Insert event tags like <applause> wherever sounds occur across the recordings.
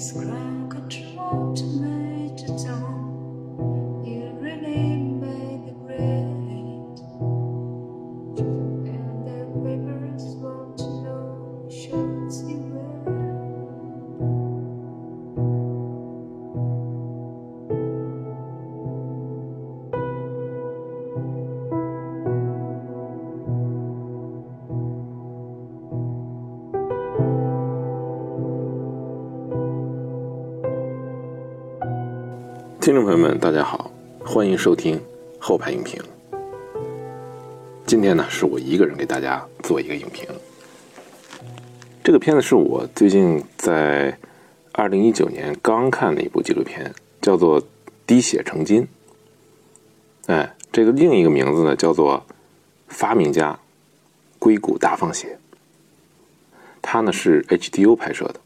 Christ. 听众朋友们，大家好，欢迎收听后排影评。今天呢，是我一个人给大家做一个影评。这个片子是我最近在二零一九年刚看的一部纪录片，叫做《滴血成金》。哎，这个另一个名字呢，叫做《发明家硅谷大放血》。它呢是 HDO 拍摄的。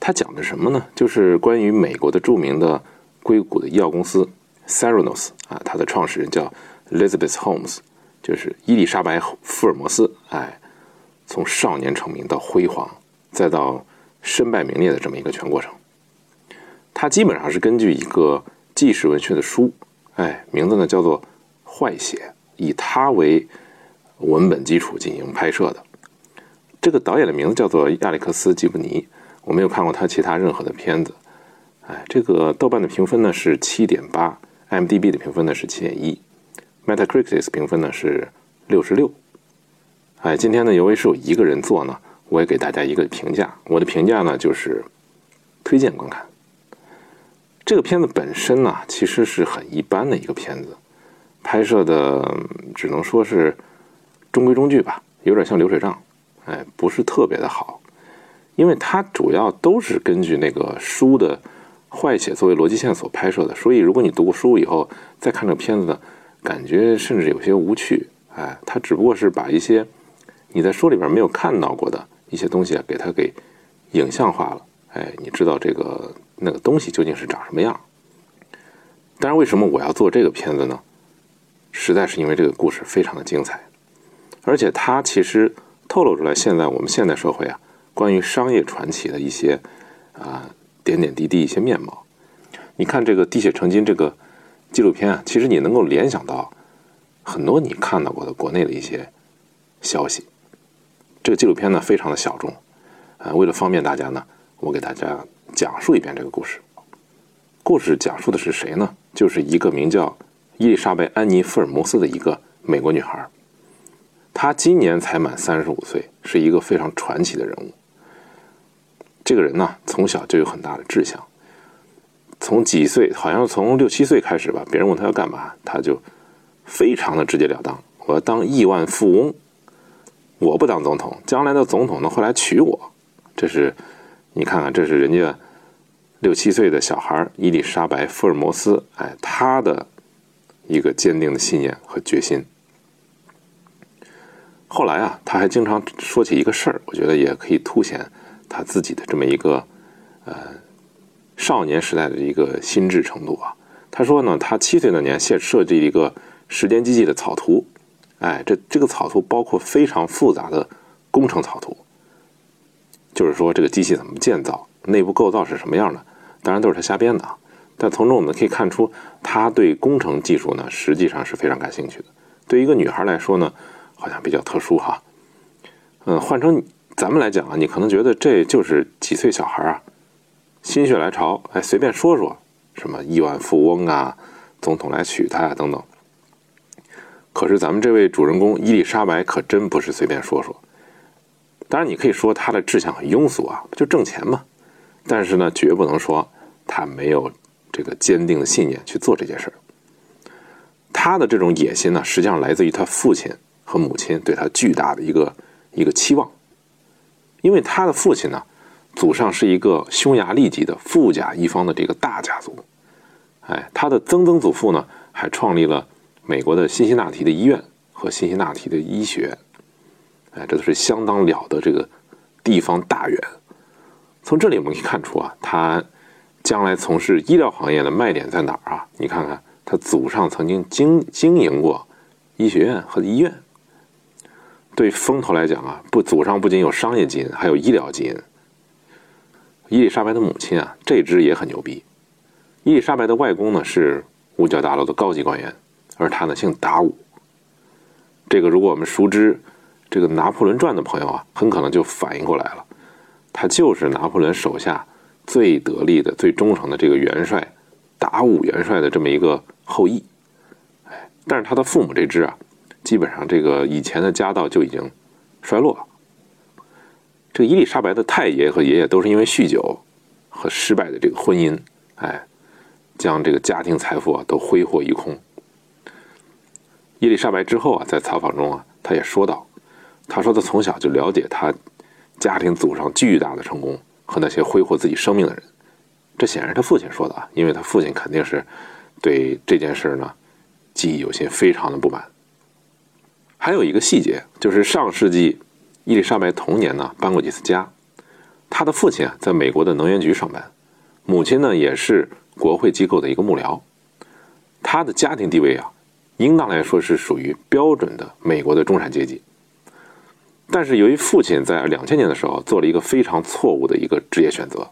它讲的什么呢？就是关于美国的著名的硅谷的医药公司 Seranos 啊，它的创始人叫 Elizabeth Holmes，就是伊丽莎白·福尔摩斯。哎，从少年成名到辉煌，再到身败名裂的这么一个全过程。它基本上是根据一个纪实文学的书，哎，名字呢叫做《坏血》，以它为文本基础进行拍摄的。这个导演的名字叫做亚历克斯·吉布尼。我没有看过他其他任何的片子，哎，这个豆瓣的评分呢是七点八，MDB 的评分呢是七点一，Metacritic 评分呢是六十六。哎，今天呢，由于是我一个人做呢，我也给大家一个评价。我的评价呢就是推荐观看。这个片子本身呢，其实是很一般的一个片子，拍摄的只能说是中规中矩吧，有点像流水账，哎，不是特别的好。因为它主要都是根据那个书的坏血作为逻辑线索拍摄的，所以如果你读过书以后再看这个片子呢，感觉甚至有些无趣。哎，它只不过是把一些你在书里边没有看到过的一些东西啊，给它给影像化了。哎，你知道这个那个东西究竟是长什么样？但是，为什么我要做这个片子呢？实在是因为这个故事非常的精彩，而且它其实透露出来现在我们现代社会啊。关于商业传奇的一些啊点点滴滴一些面貌，你看这个《滴血成金》这个纪录片啊，其实你能够联想到很多你看到过的国内的一些消息。这个纪录片呢非常的小众，啊，为了方便大家呢，我给大家讲述一遍这个故事。故事讲述的是谁呢？就是一个名叫伊丽莎白·安妮·福尔摩斯的一个美国女孩，她今年才满三十五岁，是一个非常传奇的人物。这个人呢，从小就有很大的志向。从几岁，好像从六七岁开始吧，别人问他要干嘛，他就非常的直截了当：“我要当亿万富翁，我不当总统，将来的总统呢会来娶我。”这是你看看，这是人家六七岁的小孩伊丽莎白·福尔摩斯，哎，他的一个坚定的信念和决心。后来啊，他还经常说起一个事儿，我觉得也可以凸显。他自己的这么一个呃少年时代的一个心智程度啊，他说呢，他七岁那年设设计一个时间机器的草图，哎，这这个草图包括非常复杂的工程草图，就是说这个机器怎么建造，内部构造是什么样的，当然都是他瞎编的啊。但从中我们可以看出，他对工程技术呢实际上是非常感兴趣的。对于一个女孩来说呢，好像比较特殊哈。嗯，换成。咱们来讲啊，你可能觉得这就是几岁小孩啊，心血来潮，哎，随便说说什么亿万富翁啊，总统来娶她啊等等。可是咱们这位主人公伊丽莎白可真不是随便说说。当然，你可以说她的志向很庸俗啊，不就挣钱吗？但是呢，绝不能说她没有这个坚定的信念去做这件事儿。她的这种野心呢，实际上来自于她父亲和母亲对她巨大的一个一个期望。因为他的父亲呢，祖上是一个匈牙利籍的富甲一方的这个大家族，哎，他的曾曾祖父呢，还创立了美国的辛辛那提的医院和辛辛那提的医学，哎，这都是相当了得这个地方大员。从这里我们可以看出啊，他将来从事医疗行业的卖点在哪儿啊？你看看，他祖上曾经经经营过医学院和医院。对风投来讲啊，不，祖上不仅有商业基因，还有医疗基因。伊丽莎白的母亲啊，这支也很牛逼。伊丽莎白的外公呢是五角大楼的高级官员，而他呢姓达武。这个如果我们熟知这个《拿破仑传》的朋友啊，很可能就反应过来了，他就是拿破仑手下最得力的、最忠诚的这个元帅达武元帅的这么一个后裔。哎，但是他的父母这支啊，基本上这个以前的家道就已经衰落了。这个伊丽莎白的太爷和爷爷都是因为酗酒和失败的这个婚姻，哎，将这个家庭财富啊都挥霍一空。伊丽莎白之后啊，在采访中啊，她也说到，她说她从小就了解她家庭祖上巨大的成功和那些挥霍自己生命的人。这显然是她父亲说的啊，因为她父亲肯定是对这件事呢记忆犹新，非常的不满。还有一个细节，就是上世纪伊丽莎白童年呢搬过几次家，她的父亲啊在美国的能源局上班，母亲呢也是国会机构的一个幕僚，她的家庭地位啊。应当来说是属于标准的美国的中产阶级，但是由于父亲在两千年的时候做了一个非常错误的一个职业选择，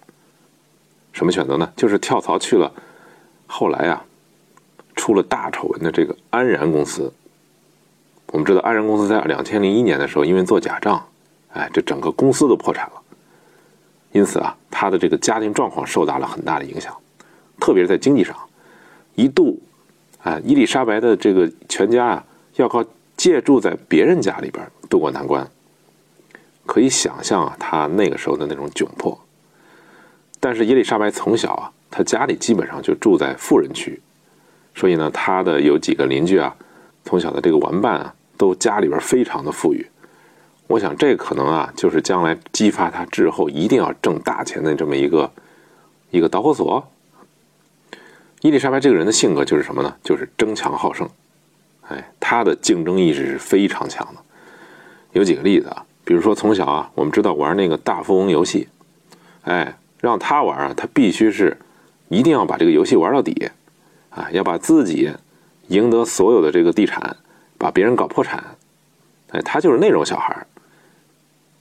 什么选择呢？就是跳槽去了后来啊出了大丑闻的这个安然公司。我们知道安然公司在两千零一年的时候因为做假账，哎，这整个公司都破产了，因此啊他的这个家庭状况受到了很大的影响，特别是在经济上，一度。啊，伊丽莎白的这个全家啊，要靠借住在别人家里边渡过难关。可以想象啊，他那个时候的那种窘迫。但是伊丽莎白从小啊，她家里基本上就住在富人区，所以呢，她的有几个邻居啊，从小的这个玩伴啊，都家里边非常的富裕。我想这可能啊，就是将来激发他之后一定要挣大钱的这么一个一个导火索。伊丽莎白这个人的性格就是什么呢？就是争强好胜，哎，她的竞争意识是非常强的。有几个例子啊，比如说从小啊，我们知道玩那个大富翁游戏，哎，让他玩啊，他必须是一定要把这个游戏玩到底，啊，要把自己赢得所有的这个地产，把别人搞破产，哎，他就是那种小孩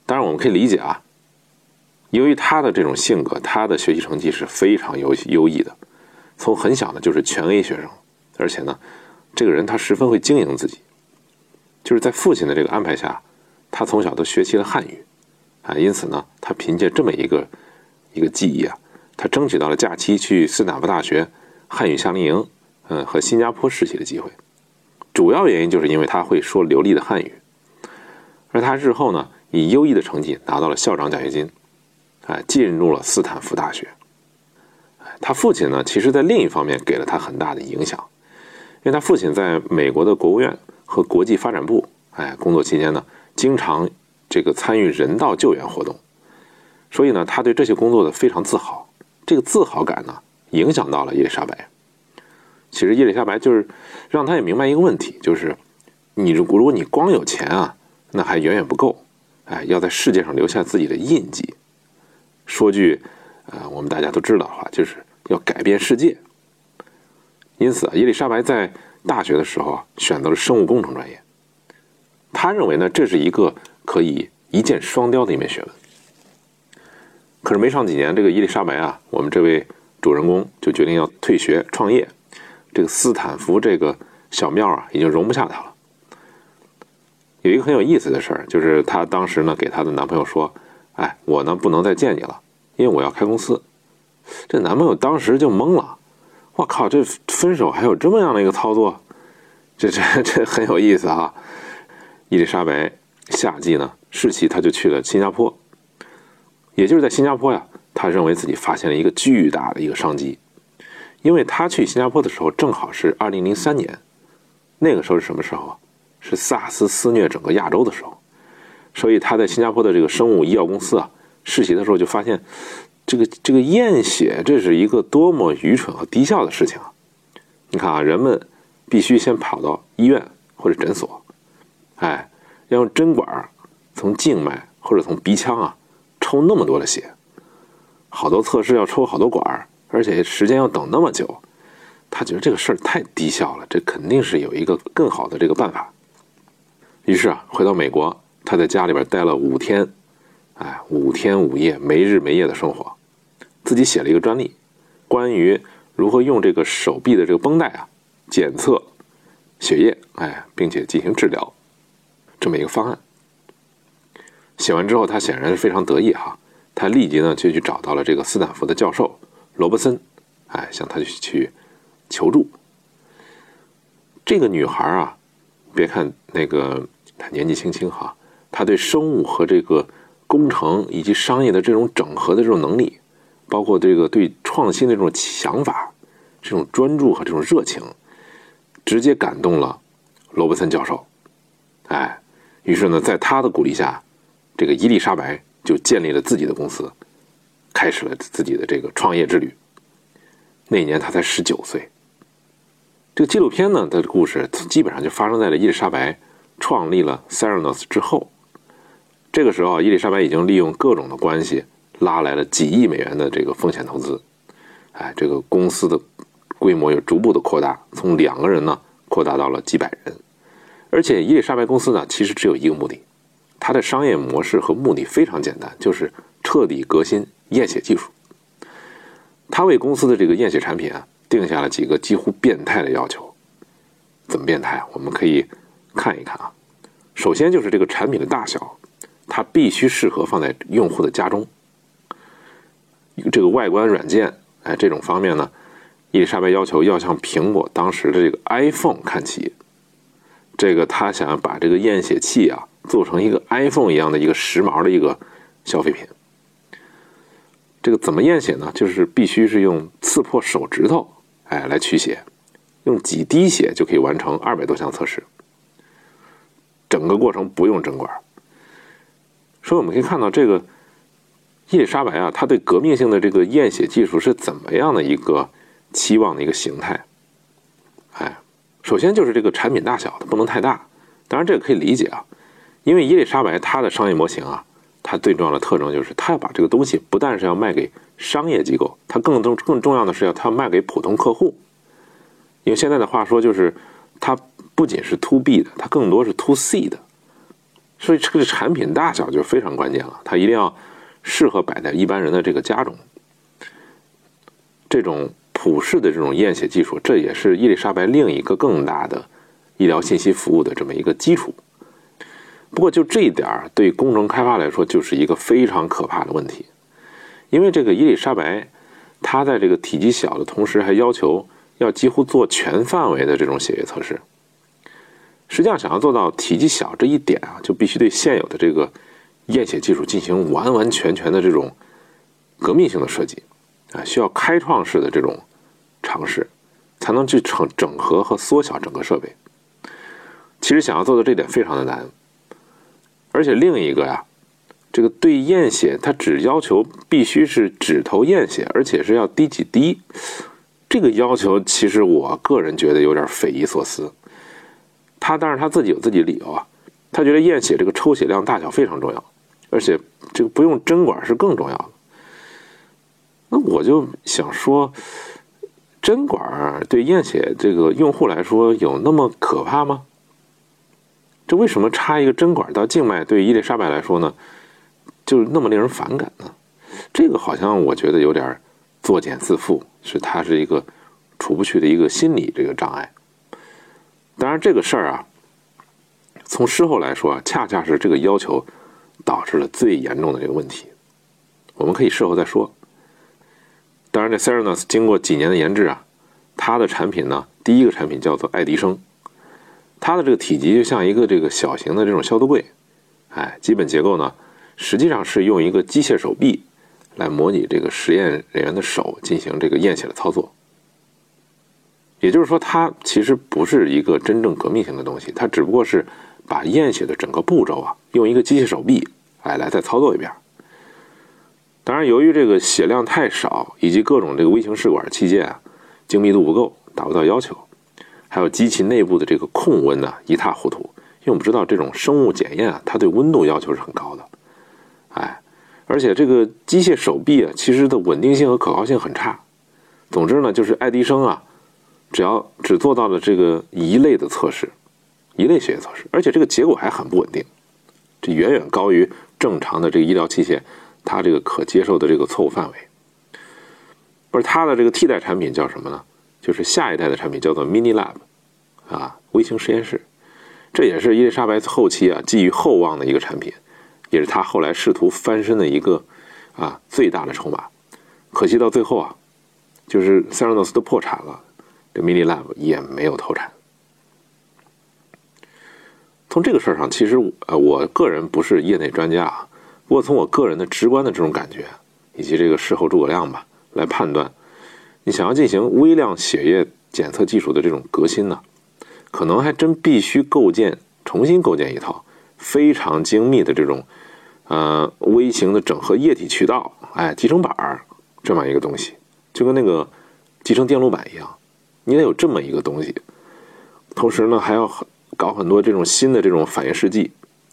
当然我们可以理解啊，由于他的这种性格，他的学习成绩是非常优优异的。从很小呢就是全 A 学生，而且呢，这个人他十分会经营自己，就是在父亲的这个安排下，他从小都学习了汉语，啊，因此呢，他凭借这么一个一个记忆啊，他争取到了假期去斯坦福大学汉语夏令营，嗯，和新加坡实习的机会。主要原因就是因为他会说流利的汉语，而他日后呢，以优异的成绩拿到了校长奖学金，哎，进入了斯坦福大学。他父亲呢，其实在另一方面给了他很大的影响，因为他父亲在美国的国务院和国际发展部，哎，工作期间呢，经常这个参与人道救援活动，所以呢，他对这些工作的非常自豪。这个自豪感呢，影响到了伊丽莎白。其实伊丽莎白就是让他也明白一个问题，就是你如果如果你光有钱啊，那还远远不够，哎，要在世界上留下自己的印记。说句。呃，我们大家都知道的话，就是要改变世界。因此啊，伊丽莎白在大学的时候啊，选择了生物工程专业。他认为呢，这是一个可以一箭双雕的一门学问。可是没上几年，这个伊丽莎白啊，我们这位主人公就决定要退学创业。这个斯坦福这个小庙啊，已经容不下他了。有一个很有意思的事儿，就是她当时呢，给她的男朋友说：“哎，我呢，不能再见你了。”因为我要开公司，这男朋友当时就懵了。我靠，这分手还有这么样的一个操作？这这这很有意思啊！伊丽莎白夏季呢，世奇他就去了新加坡，也就是在新加坡呀，他认为自己发现了一个巨大的一个商机，因为他去新加坡的时候正好是二零零三年，那个时候是什么时候啊？是萨斯肆虐整个亚洲的时候，所以他在新加坡的这个生物医药公司啊。试习的时候就发现，这个这个验血，这是一个多么愚蠢和低效的事情啊！你看啊，人们必须先跑到医院或者诊所，哎，要用针管从静脉或者从鼻腔啊抽那么多的血，好多测试要抽好多管儿而且时间要等那么久，他觉得这个事儿太低效了，这肯定是有一个更好的这个办法。于是啊，回到美国，他在家里边待了五天。哎，五天五夜没日没夜的生活，自己写了一个专利，关于如何用这个手臂的这个绷带啊检测血液，哎，并且进行治疗这么一个方案。写完之后，他显然是非常得意哈，他立即呢就去找到了这个斯坦福的教授罗伯森，哎，向他去求助。这个女孩啊，别看那个她年纪轻轻哈，她对生物和这个工程以及商业的这种整合的这种能力，包括这个对创新的这种想法、这种专注和这种热情，直接感动了罗伯森教授。哎，于是呢，在他的鼓励下，这个伊丽莎白就建立了自己的公司，开始了自己的这个创业之旅。那年他才十九岁。这个纪录片呢它的故事基本上就发生在了伊丽莎白创立了 Seranos 之后。这个时候，伊丽莎白已经利用各种的关系拉来了几亿美元的这个风险投资。哎，这个公司的规模也逐步的扩大，从两个人呢扩大到了几百人。而且，伊丽莎白公司呢其实只有一个目的，它的商业模式和目的非常简单，就是彻底革新验血技术。他为公司的这个验血产品啊。定下了几个几乎变态的要求，怎么变态啊？我们可以看一看啊。首先就是这个产品的大小，它必须适合放在用户的家中。这个外观软件，哎，这种方面呢，伊丽莎白要求要向苹果当时的这个 iPhone 看齐。这个他想把这个验血器啊做成一个 iPhone 一样的一个时髦的一个消费品。这个怎么验血呢？就是必须是用刺破手指头。哎，来取血，用几滴血就可以完成二百多项测试，整个过程不用针管。所以我们可以看到，这个伊丽莎白啊，她对革命性的这个验血技术是怎么样的一个期望的一个形态？哎，首先就是这个产品大小，它不能太大。当然，这个可以理解啊，因为伊丽莎白她的商业模型啊，它最重要的特征就是它要把这个东西不但是要卖给。商业机构，它更重更重要的是要它要卖给普通客户。用现在的话说，就是它不仅是 to B 的，它更多是 to C 的。所以这个产品大小就非常关键了，它一定要适合摆在一般人的这个家中。这种普世的这种验血技术，这也是伊丽莎白另一个更大的医疗信息服务的这么一个基础。不过就这一点儿，对工程开发来说，就是一个非常可怕的问题。因为这个伊丽莎白，她在这个体积小的同时，还要求要几乎做全范围的这种血液测试。实际上，想要做到体积小这一点啊，就必须对现有的这个验血技术进行完完全全的这种革命性的设计啊，需要开创式的这种尝试，才能去整整合和缩小整个设备。其实想要做到这点非常的难，而且另一个呀。这个对验血，它只要求必须是指头验血，而且是要滴几滴。这个要求其实我个人觉得有点匪夷所思。他当然他自己有自己理由啊，他觉得验血这个抽血量大小非常重要，而且这个不用针管是更重要的。那我就想说，针管对验血这个用户来说有那么可怕吗？为什么插一个针管到静脉对伊丽莎白来说呢？就是那么令人反感呢？这个好像我觉得有点作茧自缚，是他是一个除不去的一个心理这个障碍。当然，这个事儿啊，从事后来说啊，恰恰是这个要求导致了最严重的这个问题。我们可以事后再说。当然，这 Seranus 经过几年的研制啊，它的产品呢，第一个产品叫做爱迪生，它的这个体积就像一个这个小型的这种消毒柜，哎，基本结构呢。实际上是用一个机械手臂来模拟这个实验人员的手进行这个验血的操作，也就是说，它其实不是一个真正革命性的东西，它只不过是把验血的整个步骤啊，用一个机械手臂哎来再操作一遍。当然，由于这个血量太少，以及各种这个微型试管器件啊精密度不够，达不到要求，还有机器内部的这个控温呢一塌糊涂，因为我们知道这种生物检验啊，它对温度要求是很高的。哎，而且这个机械手臂啊，其实的稳定性和可靠性很差。总之呢，就是爱迪生啊，只要只做到了这个一类的测试，一类血液测试，而且这个结果还很不稳定，这远远高于正常的这个医疗器械它这个可接受的这个错误范围。而它的这个替代产品叫什么呢？就是下一代的产品叫做 Mini Lab，啊，微型实验室。这也是伊丽莎白后期啊寄予厚望的一个产品，也是他后来试图翻身的一个啊最大的筹码。可惜到最后啊，就是塞尔诺斯都破产了，这 Mini Lab 也没有投产。从这个事儿上，其实呃，我个人不是业内专家啊，不过从我个人的直观的这种感觉，以及这个事后诸葛亮吧来判断，你想要进行微量血液检测技术的这种革新呢，可能还真必须构建重新构建一套非常精密的这种呃微型的整合液体渠道，哎，集成板儿这么一个东西，就跟那个集成电路板一样，你得有这么一个东西，同时呢还要。搞很多这种新的这种反应试剂，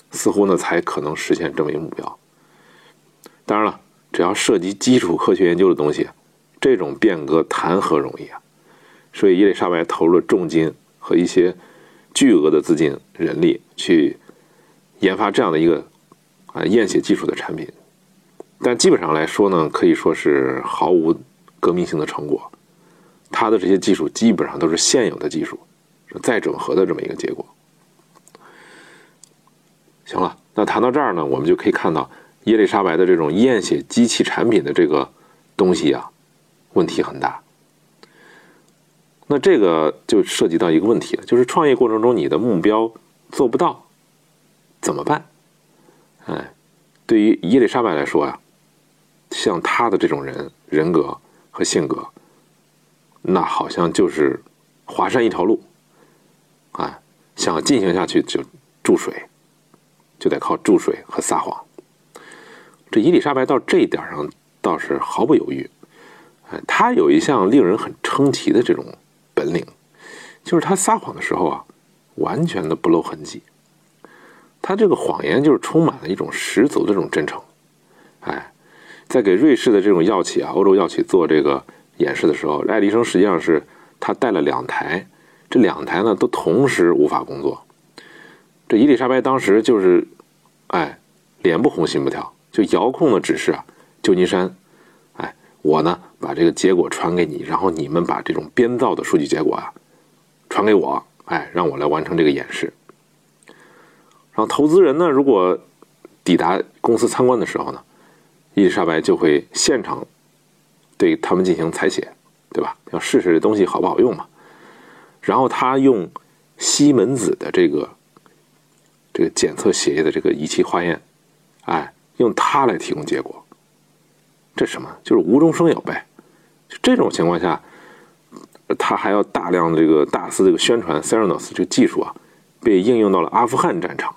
似乎呢才可能实现这么一个目标。当然了，只要涉及基础科学研究的东西，这种变革谈何容易啊！所以伊丽莎白投入了重金和一些巨额的资金、人力去研发这样的一个啊验血技术的产品。但基本上来说呢，可以说是毫无革命性的成果。它的这些技术基本上都是现有的技术。再整合的这么一个结果。行了，那谈到这儿呢，我们就可以看到伊丽莎白的这种验血机器产品的这个东西啊，问题很大。那这个就涉及到一个问题了，就是创业过程中你的目标做不到怎么办？哎，对于伊丽莎白来说啊，像她的这种人人格和性格，那好像就是华山一条路。啊，想进行下去就注水，就得靠注水和撒谎。这伊丽莎白到这一点上倒是毫不犹豫。哎，她有一项令人很称奇的这种本领，就是他撒谎的时候啊，完全的不露痕迹。他这个谎言就是充满了一种十足的这种真诚。哎，在给瑞士的这种药企啊，欧洲药企做这个演示的时候，爱迪生实际上是他带了两台。这两台呢都同时无法工作，这伊丽莎白当时就是，哎，脸不红心不跳，就遥控的指示啊，旧金山，我呢把这个结果传给你，然后你们把这种编造的数据结果啊传给我，哎，让我来完成这个演示。然后投资人呢，如果抵达公司参观的时候呢，伊丽莎白就会现场对他们进行采血，对吧？要试试这东西好不好用嘛。然后他用西门子的这个这个检测血液的这个仪器化验，哎，用它来提供结果，这什么？就是无中生有呗。就这种情况下，他还要大量这个大肆这个宣传 Seranos 这个技术啊，被应用到了阿富汗战场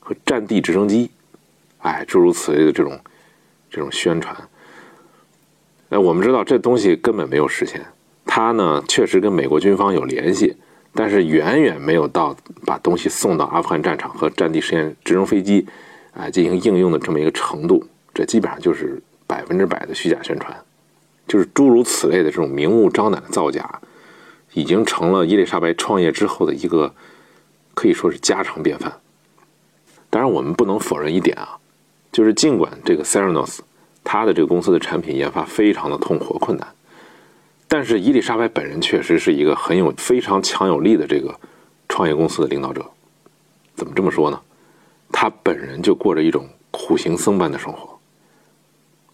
和战地直升机，哎，诸如此类的这种这种宣传。哎，我们知道这东西根本没有实现。他呢，确实跟美国军方有联系，但是远远没有到把东西送到阿富汗战场和战地实验直升飞机，啊进行应用的这么一个程度。这基本上就是百分之百的虚假宣传，就是诸如此类的这种明目张胆的造假，已经成了伊丽莎白创业之后的一个可以说是家常便饭。当然，我们不能否认一点啊，就是尽管这个 Theranos，它的这个公司的产品研发非常的痛苦困难。但是伊丽莎白本人确实是一个很有非常强有力的这个创业公司的领导者。怎么这么说呢？他本人就过着一种苦行僧般的生活，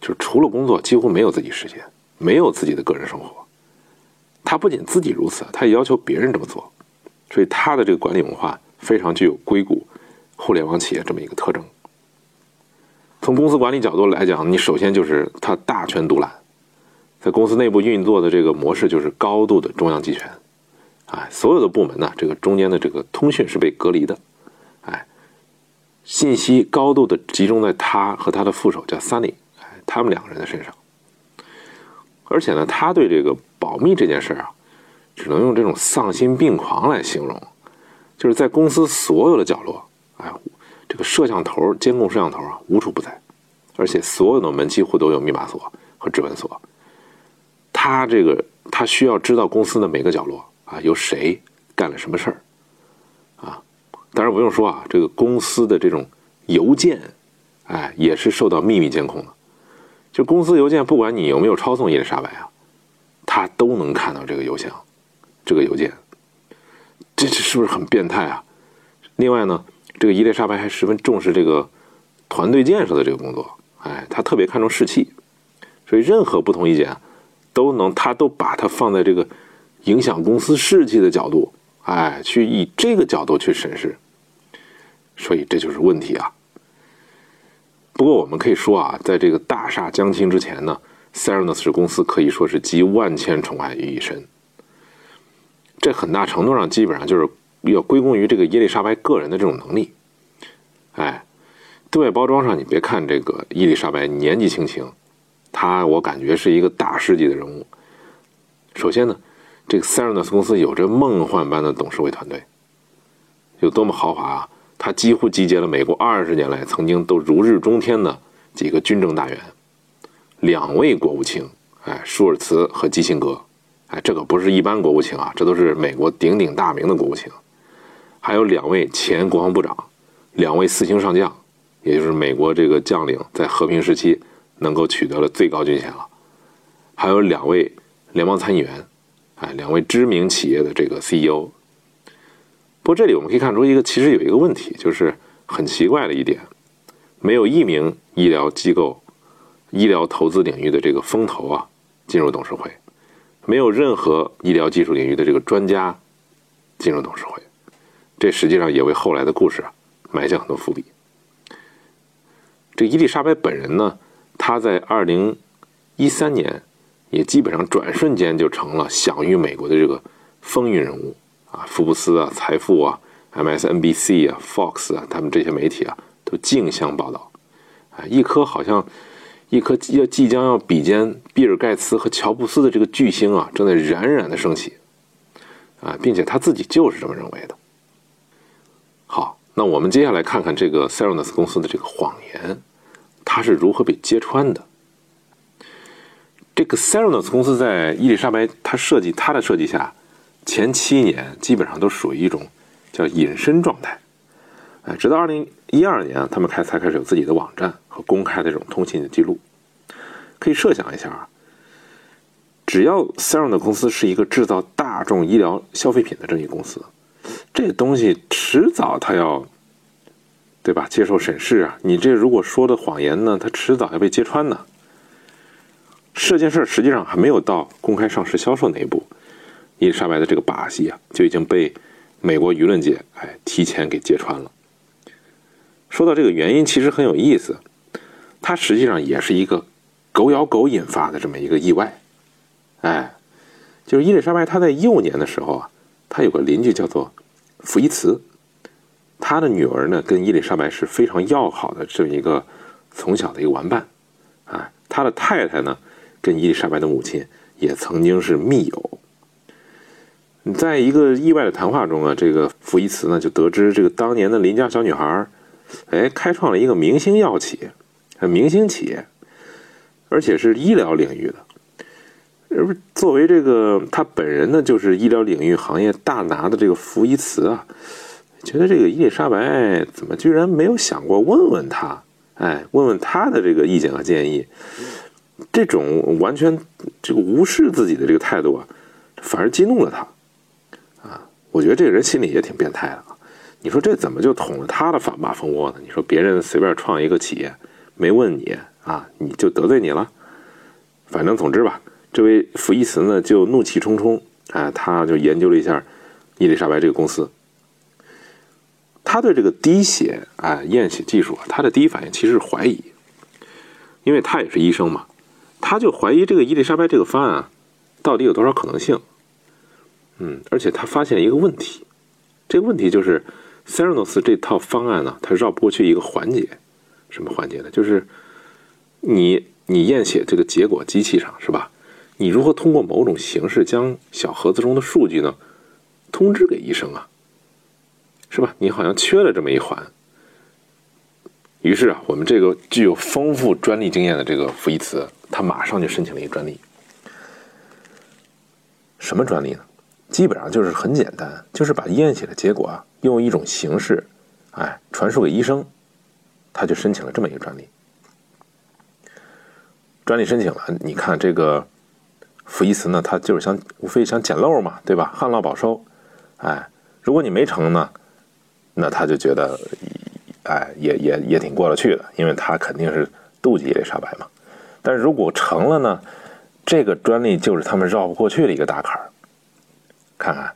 就除了工作几乎没有自己时间，没有自己的个人生活。他不仅自己如此，他也要求别人这么做。所以他的这个管理文化非常具有硅谷互联网企业这么一个特征。从公司管理角度来讲，你首先就是他大权独揽。在公司内部运作的这个模式就是高度的中央集权，哎，所有的部门呢，这个中间的这个通讯是被隔离的，哎，信息高度的集中在他和他的副手叫 Sunny，他们两个人的身上，而且呢，他对这个保密这件事啊，只能用这种丧心病狂来形容，就是在公司所有的角落，哎，这个摄像头、监控摄像头啊无处不在，而且所有的门几乎都有密码锁和指纹锁。他这个，他需要知道公司的每个角落啊，有谁干了什么事儿，啊，当然不用说啊，这个公司的这种邮件，哎，也是受到秘密监控的。就公司邮件，不管你有没有抄送伊丽莎白啊，他都能看到这个邮箱，这个邮件，这这是不是很变态啊？另外呢，这个伊丽莎白还十分重视这个团队建设的这个工作，哎，他特别看重士气，所以任何不同意见都能，他都把它放在这个影响公司士气的角度，哎，去以这个角度去审视，所以这就是问题啊。不过我们可以说啊，在这个大厦将倾之前呢。Serenus 公司可以说是集万千宠爱于一身，这很大程度上基本上就是要归功于这个伊丽莎白个人的这种能力。哎，对外包装上你别看这个伊丽莎白年纪轻轻，她我感觉是一个大师级的人物。首先呢，这个 Serenus 公司有着梦幻般的董事会团队，有多么豪华啊！他几乎集结了美国二十年来曾经都如日中天的几个军政大员。两位国务卿，哎，舒尔茨和基辛格，哎，这可不是一般国务卿啊，这都是美国鼎鼎大名的国务卿。还有两位前国防部长，两位四星上将，也就是美国这个将领在和平时期能够取得了最高军衔了。还有两位联邦参议员，哎，两位知名企业的这个 CEO。不过这里我们可以看出一个，其实有一个问题，就是很奇怪的一点，没有一名医疗机构。医疗投资领域的这个风投啊，进入董事会，没有任何医疗技术领域的这个专家进入董事会，这实际上也为后来的故事啊埋下很多伏笔。这伊丽莎白本人呢，她在二零一三年也基本上转瞬间就成了享誉美国的这个风云人物啊，福布斯啊、财富啊、MSNBC 啊、Fox 啊，他们这些媒体啊都竞相报道啊，一颗好像。一颗要即将要比肩比尔盖茨和乔布斯的这个巨星啊，正在冉冉的升起，啊，并且他自己就是这么认为的。好，那我们接下来看看这个 Serenus 公司的这个谎言，它是如何被揭穿的。这个 Serenus 公司在伊丽莎白她设计她的设计下，前七年基本上都属于一种叫隐身状态。哎，直到二零一二年啊，他们开才开始有自己的网站和公开的这种通信的记录。可以设想一下啊，只要 Serum 的公司是一个制造大众医疗消费品的这么一公司，这东西迟早它要，对吧？接受审视啊！你这如果说的谎言呢，它迟早要被揭穿呢。这件事实际上还没有到公开上市销售那一步，伊丽莎白的这个把戏啊，就已经被美国舆论界哎提前给揭穿了。说到这个原因，其实很有意思，它实际上也是一个狗咬狗引发的这么一个意外。哎，就是伊丽莎白她在幼年的时候啊，她有个邻居叫做福伊茨，他的女儿呢跟伊丽莎白是非常要好的这么一个从小的一个玩伴。啊，他的太太呢跟伊丽莎白的母亲也曾经是密友。你在一个意外的谈话中啊，这个福伊茨呢就得知这个当年的邻家小女孩。哎，开创了一个明星药企，明星企业，而且是医疗领域的。而作为这个他本人呢，就是医疗领域行业大拿的这个福伊茨啊，觉得这个伊丽莎白怎么居然没有想过问问他？哎，问问他的这个意见和建议。这种完全这个无视自己的这个态度啊，反而激怒了他。我觉得这个人心里也挺变态的。你说这怎么就捅了他的马蜂窝呢？你说别人随便创一个企业，没问你啊，你就得罪你了。反正总之吧，这位福伊茨呢就怒气冲冲，啊，他就研究了一下伊丽莎白这个公司。他对这个滴血啊验血技术，他的第一反应其实是怀疑，因为他也是医生嘛，他就怀疑这个伊丽莎白这个方案啊，到底有多少可能性？嗯，而且他发现一个问题，这个问题就是。Serenos 这套方案呢，它绕不过去一个环节，什么环节呢？就是你你验血这个结果机器上是吧？你如何通过某种形式将小盒子中的数据呢通知给医生啊？是吧？你好像缺了这么一环。于是啊，我们这个具有丰富专利经验的这个福伊茨，他马上就申请了一个专利。什么专利呢？基本上就是很简单，就是把验血的结果啊。用一种形式，哎，传输给医生，他就申请了这么一个专利。专利申请了，你看这个福伊茨呢，他就是想无非想捡漏嘛，对吧？旱涝保收，哎，如果你没成呢，那他就觉得，哎，也也也挺过得去的，因为他肯定是妒忌伊丽莎白嘛。但如果成了呢，这个专利就是他们绕不过去的一个大坎儿。看看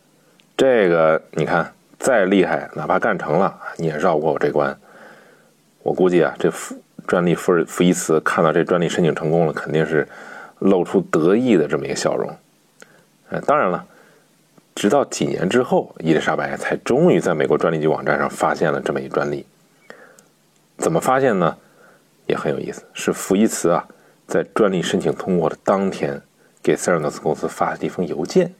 这个，你看再厉害，哪怕干成了，你也绕不过我这关。我估计啊，这福专利福尔福伊茨看到这专利申请成功了，肯定是。露出得意的这么一个笑容，呃，当然了，直到几年之后，伊丽莎白才终于在美国专利局网站上发现了这么一专利。怎么发现呢？也很有意思，是福伊茨啊，在专利申请通过的当天，给塞尔诺斯公司发了一封邮件，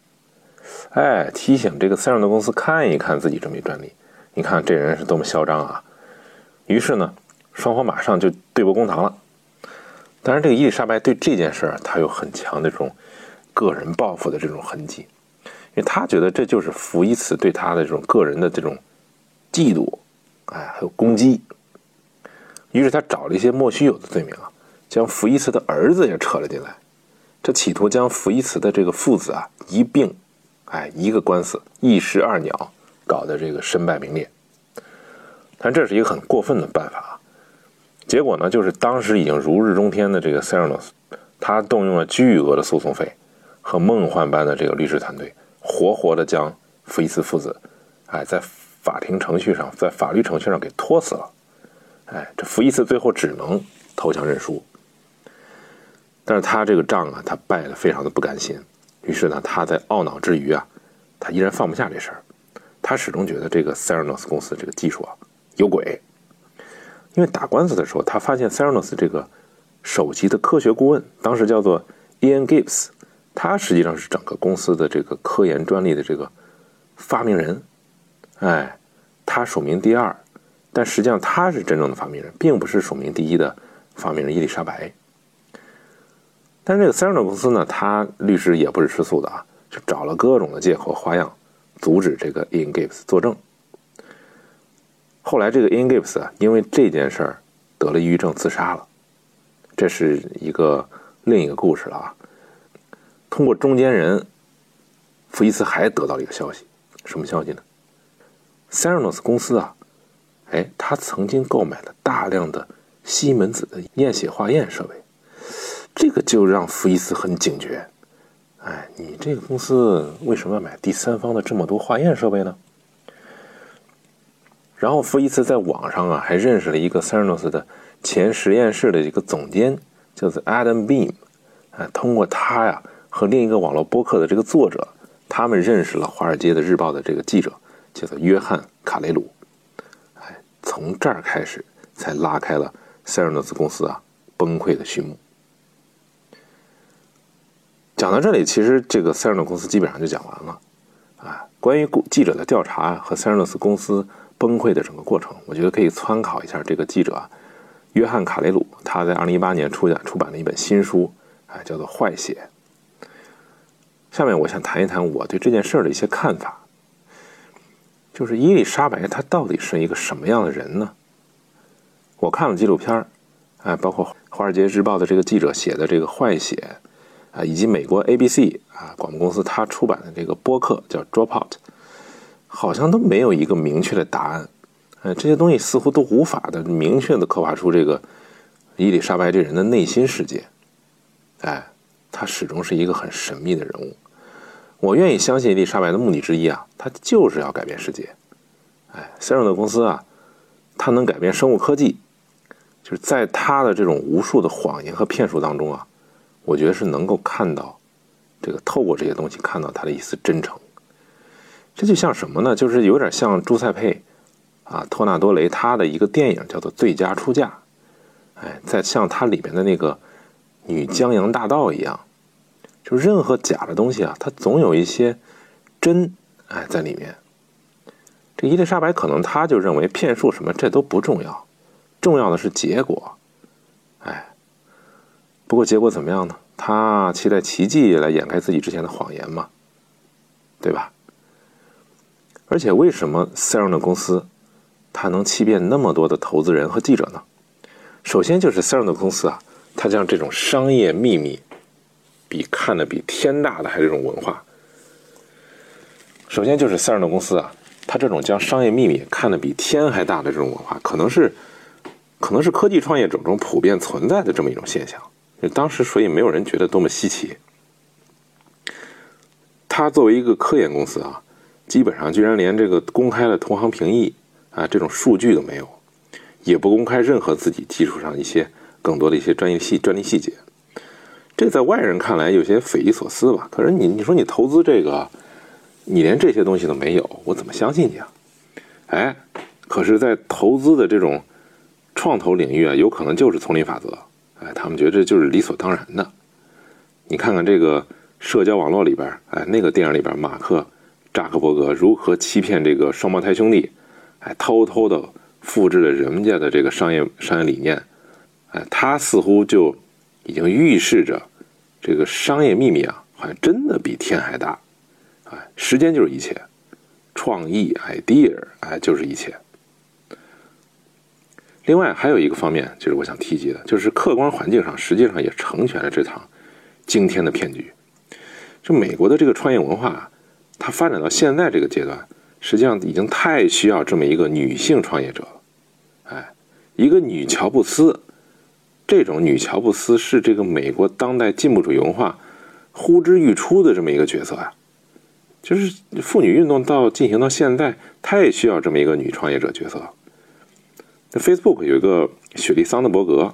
哎，提醒这个塞尔诺公司看一看自己这么一专利。你看这人是多么嚣张啊！于是呢，双方马上就对簿公堂了。当然，这个伊丽莎白对这件事儿，她有很强的这种个人报复的这种痕迹，因为她觉得这就是福伊茨对她的这种个人的这种嫉妒，哎，还有攻击。于是她找了一些莫须有的罪名啊，将福伊茨的儿子也扯了进来，这企图将福伊茨的这个父子啊一并，哎，一个官司一石二鸟，搞得这个身败名裂。但这是一个很过分的办法啊。结果呢，就是当时已经如日中天的这个塞尔诺斯，他动用了巨额的诉讼费和梦幻般的这个律师团队，活活的将福伊斯父子，哎，在法庭程序上，在法律程序上给拖死了。哎，这福伊斯最后只能投降认输。但是他这个仗啊，他败得非常的不甘心。于是呢，他在懊恼之余啊，他依然放不下这事儿。他始终觉得这个塞尔诺斯公司这个技术啊有鬼。因为打官司的时候，他发现 Theranos 这个首席的科学顾问，当时叫做 Ian Gibbs，他实际上是整个公司的这个科研专利的这个发明人。哎，他署名第二，但实际上他是真正的发明人，并不是署名第一的发明人伊丽莎白。但是这个 Theranos 公司呢，他律师也不是吃素的啊，就找了各种的借口花样，阻止这个 In Gibbs 作证。后来，这个 In Gibbs 啊，因为这件事儿得了抑郁症，自杀了。这是一个另一个故事了啊。通过中间人，福伊斯还得到了一个消息，什么消息呢 s e r e n o s 公司啊，哎，他曾经购买了大量的西门子的验血化验设备，这个就让福伊斯很警觉。哎，你这个公司为什么要买第三方的这么多化验设备呢？然后福伊斯在网上啊，还认识了一个 c e r n o s 的前实验室的一个总监，叫做 Adam Beam，啊，通过他呀和另一个网络播客的这个作者，他们认识了华尔街的日报的这个记者，叫做约翰卡雷鲁，哎，从这儿开始才拉开了 c e r n o s 公司啊崩溃的序幕。讲到这里，其实这个 c e r n o s 公司基本上就讲完了，啊，关于记者的调查和 c e r n o s 公司。崩溃的整个过程，我觉得可以参考一下这个记者约翰卡雷鲁，他在二零一八年出版出版了一本新书，哎，叫做《坏血》。下面我想谈一谈我对这件事的一些看法，就是伊丽莎白她到底是一个什么样的人呢？我看了纪录片儿，哎，包括《华尔街日报》的这个记者写的这个《坏血》，啊，以及美国 ABC 啊广播公司它出版的这个播客叫《Dropout》。好像都没有一个明确的答案，哎，这些东西似乎都无法的明确的刻画出这个伊丽莎白这人的内心世界，哎，她始终是一个很神秘的人物。我愿意相信伊丽莎白的目的之一啊，她就是要改变世界。哎，塞尔诺公司啊，它能改变生物科技，就是在他的这种无数的谎言和骗术当中啊，我觉得是能够看到这个透过这些东西看到他的一丝真诚。这就像什么呢？就是有点像朱塞佩，啊，托纳多雷他的一个电影叫做《最佳出嫁》，哎，在像它里面的那个女江洋大盗一样，就任何假的东西啊，它总有一些真哎在里面。这伊丽莎白可能她就认为骗术什么这都不重要，重要的是结果，不过结果怎么样呢？他期待奇迹来掩盖自己之前的谎言嘛，对吧？而且，为什么 c e r n 公司它能欺骗那么多的投资人和记者呢？首先就是 c e r n 公司啊，它将这种商业秘密比看得比天大的还这种文化。首先就是塞尔诺公司啊，它这种将商业秘密看得比天还大的这种文化，可能是可能是科技创业者中普遍存在的这么一种现象。就当时，所以没有人觉得多么稀奇。他作为一个科研公司啊，基本上居然连这个公开的同行评议啊这种数据都没有，也不公开任何自己技术上一些更多的一些专业细专利细节。这在外人看来有些匪夷所思吧？可是你你说你投资这个，你连这些东西都没有，我怎么相信你啊？哎，可是，在投资的这种创投领域啊，有可能就是丛林法则。哎，他们觉得这就是理所当然的。你看看这个社交网络里边，哎，那个电影里边，马克扎克伯格如何欺骗这个双胞胎兄弟，哎，偷偷的复制了人家的这个商业商业理念，哎，他似乎就已经预示着这个商业秘密啊，好像真的比天还大。哎，时间就是一切，创意 idea 哎就是一切。另外还有一个方面，就是我想提及的，就是客观环境上实际上也成全了这场惊天的骗局。就美国的这个创业文化，它发展到现在这个阶段，实际上已经太需要这么一个女性创业者了。哎，一个女乔布斯，这种女乔布斯是这个美国当代进步主义文化呼之欲出的这么一个角色呀。就是妇女运动到进行到现在，太需要这么一个女创业者角色。那 Facebook 有一个雪莉桑德伯格，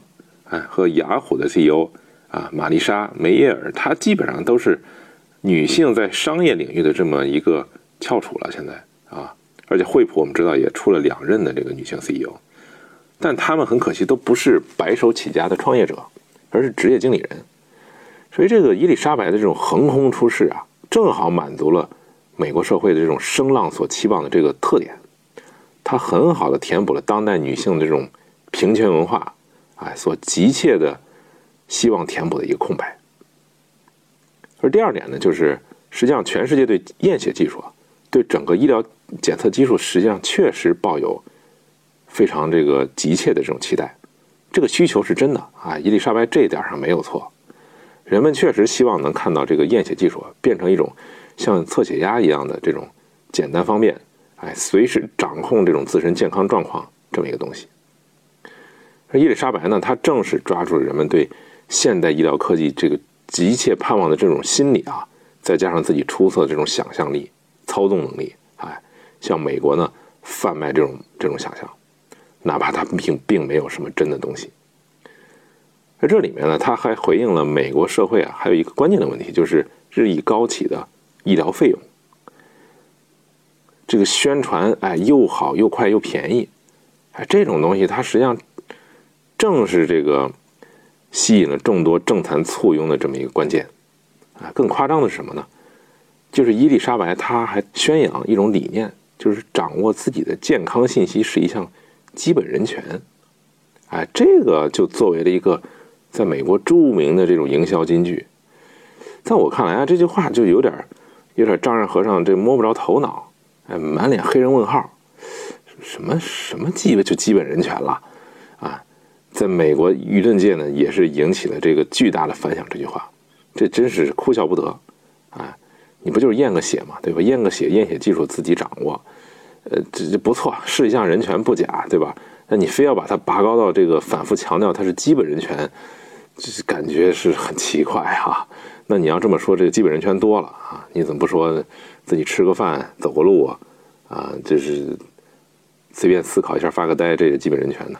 哎，和雅虎的 CEO 啊玛丽莎梅耶尔，她基本上都是女性在商业领域的这么一个翘楚了。现在啊，而且惠普我们知道也出了两任的这个女性 CEO，但他们很可惜都不是白手起家的创业者，而是职业经理人。所以这个伊丽莎白的这种横空出世啊，正好满足了美国社会的这种声浪所期望的这个特点。它很好的填补了当代女性的这种平权文化，哎，所急切的希望填补的一个空白。而第二点呢，就是实际上全世界对验血技术啊，对整个医疗检测技术，实际上确实抱有非常这个急切的这种期待，这个需求是真的啊。伊丽莎白这一点上没有错，人们确实希望能看到这个验血技术啊变成一种像测血压一样的这种简单方便。哎，随时掌控这种自身健康状况这么一个东西。而伊丽莎白呢，她正是抓住了人们对现代医疗科技这个急切盼望的这种心理啊，再加上自己出色的这种想象力、操纵能力，哎，向美国呢贩卖这种这种想象，哪怕它并并没有什么真的东西。在这里面呢，他还回应了美国社会啊，还有一个关键的问题，就是日益高企的医疗费用。这个宣传，哎，又好又快又便宜，哎，这种东西它实际上正是这个吸引了众多政坛簇拥的这么一个关键，啊，更夸张的是什么呢？就是伊丽莎白她还宣扬一种理念，就是掌握自己的健康信息是一项基本人权，哎，这个就作为了一个在美国著名的这种营销金句，在我看来啊，这句话就有点有点丈二和尚这摸不着头脑。哎，满脸黑人问号，什么什么基本就基本人权了啊？在美国舆论界呢，也是引起了这个巨大的反响。这句话，这真是哭笑不得啊！你不就是验个血嘛，对吧？验个血，验血技术自己掌握，呃，这这不错，是一项人权不假，对吧？那你非要把它拔高到这个反复强调它是基本人权，这感觉是很奇怪哈。那你要这么说，这个基本人权多了啊？你怎么不说？自己吃个饭、走个路啊，啊，就是随便思考一下、发个呆，这个基本人权呢。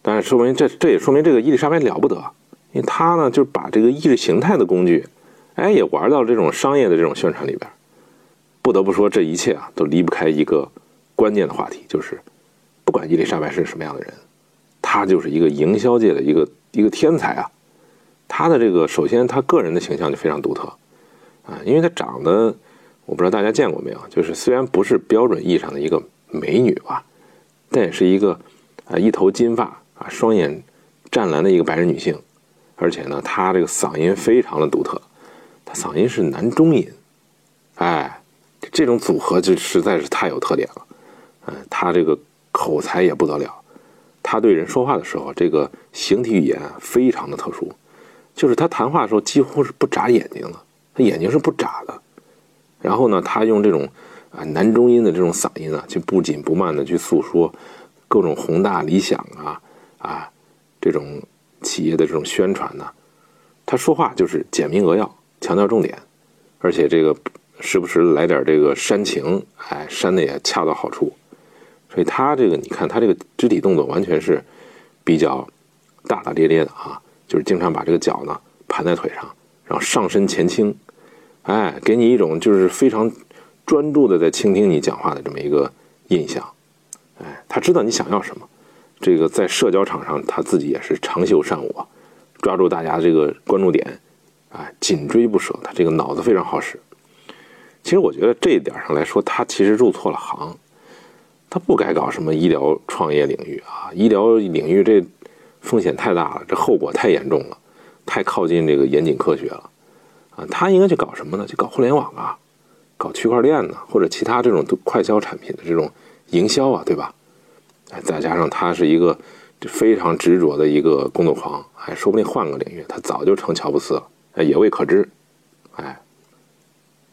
但是说明这这也说明这个伊丽莎白了不得，因为她呢就把这个意识形态的工具，哎，也玩到这种商业的这种宣传里边。不得不说，这一切啊都离不开一个关键的话题，就是不管伊丽莎白是什么样的人，她就是一个营销界的一个一个天才啊。她的这个首先她个人的形象就非常独特。啊，因为她长得。我不知道大家见过没有，就是虽然不是标准意义上的一个美女吧，但也是一个啊一头金发啊双眼湛蓝的一个白人女性，而且呢，她这个嗓音非常的独特，她嗓音是男中音，哎，这种组合就实在是太有特点了，嗯，她这个口才也不得了，她对人说话的时候，这个形体语言非常的特殊，就是他谈话的时候几乎是不眨眼睛的，他眼睛是不眨的。然后呢，他用这种啊男中音的这种嗓音啊，去不紧不慢的去诉说各种宏大理想啊啊这种企业的这种宣传呢。他说话就是简明扼要，强调重点，而且这个时不时来点这个煽情，哎，煽的也恰到好处。所以他这个你看他这个肢体动作完全是比较大大咧咧的啊，就是经常把这个脚呢盘在腿上，然后上身前倾，哎，给你一种就是非常专注的在倾听你讲话的这么一个印象。哎，他知道你想要什么，这个在社交场上他自己也是长袖善舞。抓住大家这个关注点，哎，紧追不舍，他这个脑子非常好使。其实我觉得这一点上来说，他其实入错了行，他不该搞什么医疗创业领域啊，医疗领域这风险太大了，这后果太严重了，太靠近这个严谨科学了啊。他应该去搞什么呢？去搞互联网啊，搞区块链呢，或者其他这种快消产品的这种营销啊，对吧？哎，再加上他是一个。非常执着的一个工作狂，哎，说不定换个领域，他早就成乔布斯了，也未可知，哎，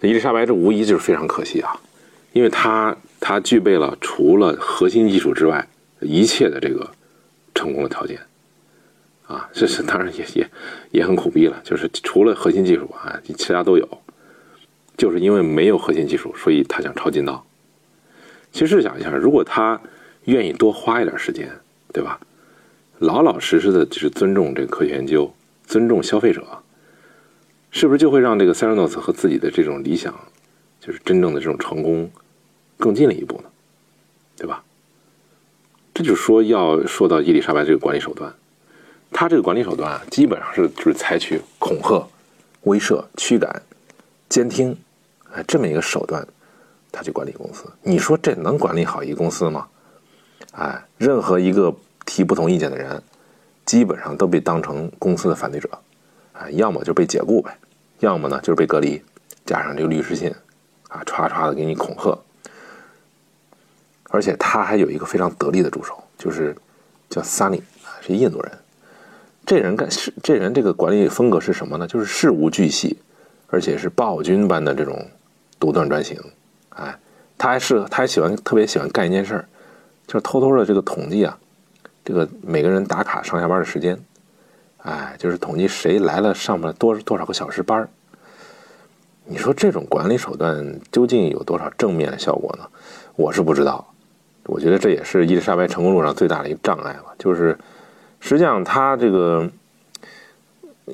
伊丽莎白这无疑就是非常可惜啊，因为他他具备了除了核心技术之外一切的这个成功的条件，啊，这 <laughs> 是当然也也也很苦逼了，就是除了核心技术啊，其他都有，就是因为没有核心技术，所以他想抄近道。其实想一下，如果他愿意多花一点时间，对吧？老老实实的，就是尊重这个科学研究，尊重消费者，是不是就会让这个 Theranos 和自己的这种理想，就是真正的这种成功，更近了一步呢？对吧？这就说，要说到伊丽莎白这个管理手段，他这个管理手段啊，基本上是就是采取恐吓、威慑、驱赶、监听，哎，这么一个手段，他去管理公司。你说这能管理好一个公司吗？哎，任何一个。提不同意见的人，基本上都被当成公司的反对者，啊，要么就被解雇呗，要么呢就是被隔离，加上这个律师信，啊，歘歘的给你恐吓。而且他还有一个非常得力的助手，就是叫 Sunny，啊，是印度人。这人干是这人这个管理风格是什么呢？就是事无巨细，而且是暴君般的这种独断专行。哎，他还是他还喜欢特别喜欢干一件事儿，就是偷偷的这个统计啊。这个每个人打卡上下班的时间，哎，就是统计谁来了上班多多少个小时班你说这种管理手段究竟有多少正面的效果呢？我是不知道。我觉得这也是伊丽莎白成功路上最大的一个障碍吧。就是实际上他这个